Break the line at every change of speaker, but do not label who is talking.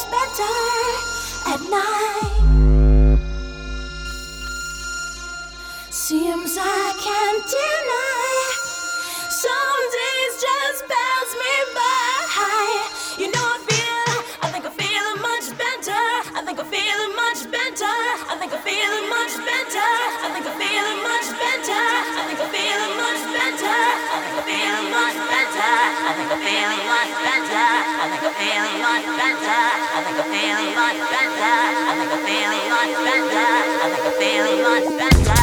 much better at night. Seems I much better, I think. I feel much better.